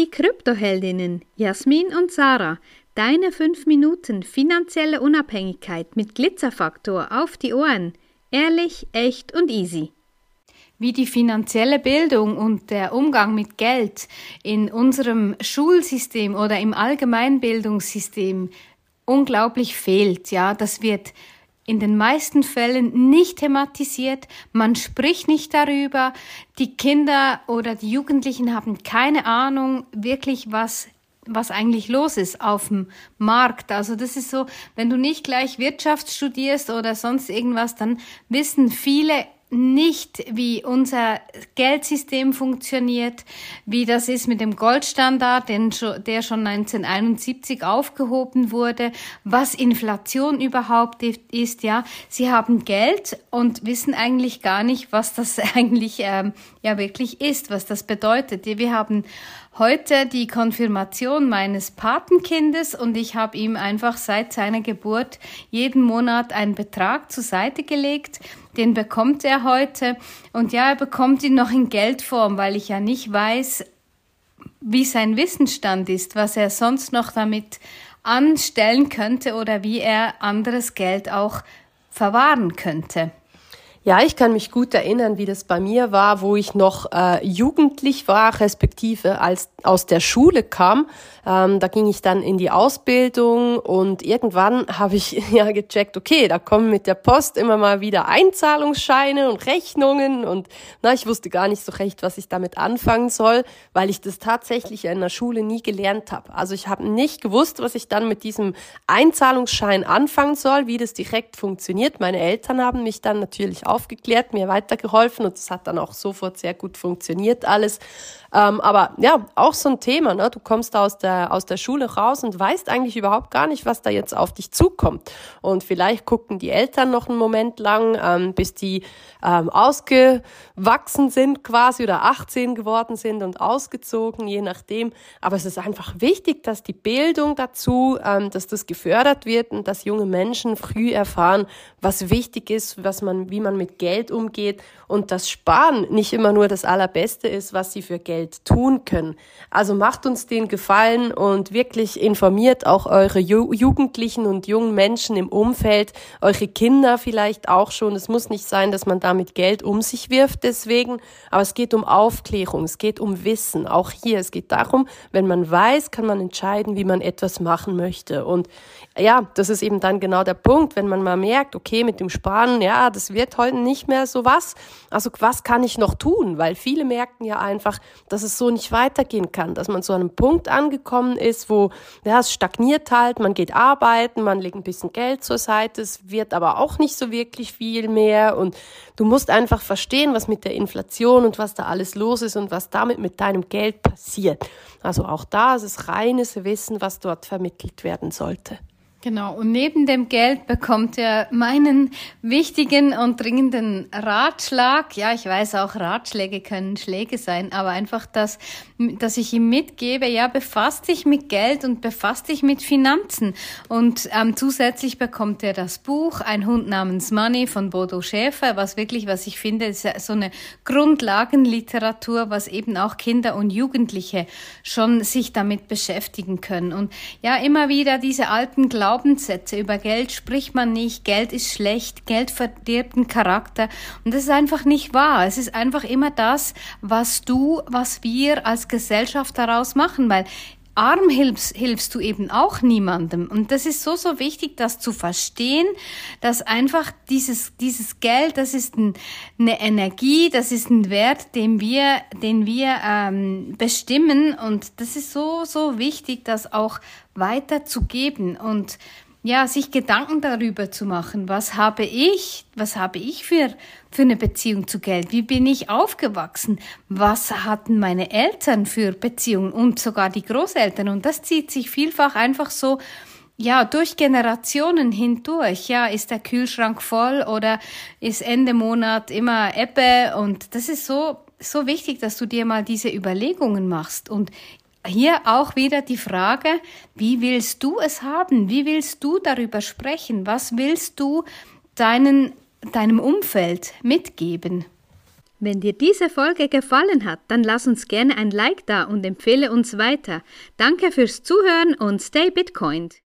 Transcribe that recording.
die Kryptoheldinnen Jasmin und Sarah. Deine 5 Minuten finanzielle Unabhängigkeit mit Glitzerfaktor auf die Ohren. Ehrlich, echt und easy. Wie die finanzielle Bildung und der Umgang mit Geld in unserem Schulsystem oder im Allgemeinbildungssystem unglaublich fehlt, ja, das wird in den meisten Fällen nicht thematisiert, man spricht nicht darüber, die Kinder oder die Jugendlichen haben keine Ahnung wirklich, was was eigentlich los ist auf dem Markt. Also das ist so, wenn du nicht gleich Wirtschaft studierst oder sonst irgendwas, dann wissen viele nicht, wie unser Geldsystem funktioniert, wie das ist mit dem Goldstandard, der schon 1971 aufgehoben wurde, was Inflation überhaupt ist, ja. Sie haben Geld und wissen eigentlich gar nicht, was das eigentlich ähm, ja wirklich ist, was das bedeutet. Wir haben heute die Konfirmation meines Patenkindes und ich habe ihm einfach seit seiner Geburt jeden Monat einen Betrag zur Seite gelegt. Den bekommt er heute und ja, er bekommt ihn noch in Geldform, weil ich ja nicht weiß, wie sein Wissensstand ist, was er sonst noch damit anstellen könnte oder wie er anderes Geld auch verwahren könnte. Ja, ich kann mich gut erinnern, wie das bei mir war, wo ich noch äh, jugendlich war, respektive als aus der Schule kam. Ähm, da ging ich dann in die Ausbildung und irgendwann habe ich ja gecheckt, okay, da kommen mit der Post immer mal wieder Einzahlungsscheine und Rechnungen und na, ich wusste gar nicht so recht, was ich damit anfangen soll, weil ich das tatsächlich in der Schule nie gelernt habe. Also ich habe nicht gewusst, was ich dann mit diesem Einzahlungsschein anfangen soll, wie das direkt funktioniert. Meine Eltern haben mich dann natürlich aufgeklärt, mir weitergeholfen und es hat dann auch sofort sehr gut funktioniert alles. Ähm, aber ja, auch so ein Thema, ne? du kommst aus der, aus der Schule raus und weißt eigentlich überhaupt gar nicht, was da jetzt auf dich zukommt. Und vielleicht gucken die Eltern noch einen Moment lang, ähm, bis die ähm, ausgewachsen sind quasi oder 18 geworden sind und ausgezogen, je nachdem. Aber es ist einfach wichtig, dass die Bildung dazu, ähm, dass das gefördert wird und dass junge Menschen früh erfahren, was wichtig ist, was man, wie man mit Geld umgeht und dass Sparen nicht immer nur das Allerbeste ist, was sie für Geld tun können. Also macht uns den Gefallen und wirklich informiert auch eure Ju Jugendlichen und jungen Menschen im Umfeld, eure Kinder vielleicht auch schon. Es muss nicht sein, dass man damit Geld um sich wirft deswegen, aber es geht um Aufklärung, es geht um Wissen. Auch hier, es geht darum, wenn man weiß, kann man entscheiden, wie man etwas machen möchte. Und ja, das ist eben dann genau der Punkt, wenn man mal merkt, okay, mit dem Sparen, ja, das wird heute nicht mehr so was. Also was kann ich noch tun? Weil viele merken ja einfach, dass es so nicht weitergehen kann, dass man zu einem Punkt angekommen ist, wo ja, es stagniert halt, man geht arbeiten, man legt ein bisschen Geld zur Seite, es wird aber auch nicht so wirklich viel mehr und du musst einfach verstehen, was mit der Inflation und was da alles los ist und was damit mit deinem Geld passiert. Also auch da ist es reines Wissen, was dort vermittelt werden sollte. Genau, und neben dem Geld bekommt er meinen wichtigen und dringenden Ratschlag. Ja, ich weiß auch, Ratschläge können Schläge sein, aber einfach das, dass ich ihm mitgebe, ja, befasst dich mit Geld und befasst dich mit Finanzen. Und ähm, zusätzlich bekommt er das Buch Ein Hund namens Money von Bodo Schäfer, was wirklich, was ich finde, ist so eine Grundlagenliteratur, was eben auch Kinder und Jugendliche schon sich damit beschäftigen können. Und ja, immer wieder diese alten Glauben Glaubenssätze. Über Geld spricht man nicht. Geld ist schlecht. Geld verdirbt den Charakter. Und das ist einfach nicht wahr. Es ist einfach immer das, was du, was wir als Gesellschaft daraus machen, weil arm hilfst, hilfst du eben auch niemandem. Und das ist so, so wichtig, das zu verstehen, dass einfach dieses, dieses Geld, das ist ein, eine Energie, das ist ein Wert, den wir, den wir ähm, bestimmen. Und das ist so, so wichtig, das auch weiterzugeben und ja, sich Gedanken darüber zu machen, was habe ich, was habe ich für, für eine Beziehung zu Geld? Wie bin ich aufgewachsen? Was hatten meine Eltern für Beziehungen und sogar die Großeltern? Und das zieht sich vielfach einfach so, ja, durch Generationen hindurch. Ja, ist der Kühlschrank voll oder ist Ende Monat immer Ebbe? Und das ist so, so wichtig, dass du dir mal diese Überlegungen machst. Und hier auch wieder die Frage, wie willst du es haben? Wie willst du darüber sprechen? Was willst du deinen, deinem Umfeld mitgeben? Wenn dir diese Folge gefallen hat, dann lass uns gerne ein Like da und empfehle uns weiter. Danke fürs Zuhören und stay Bitcoined.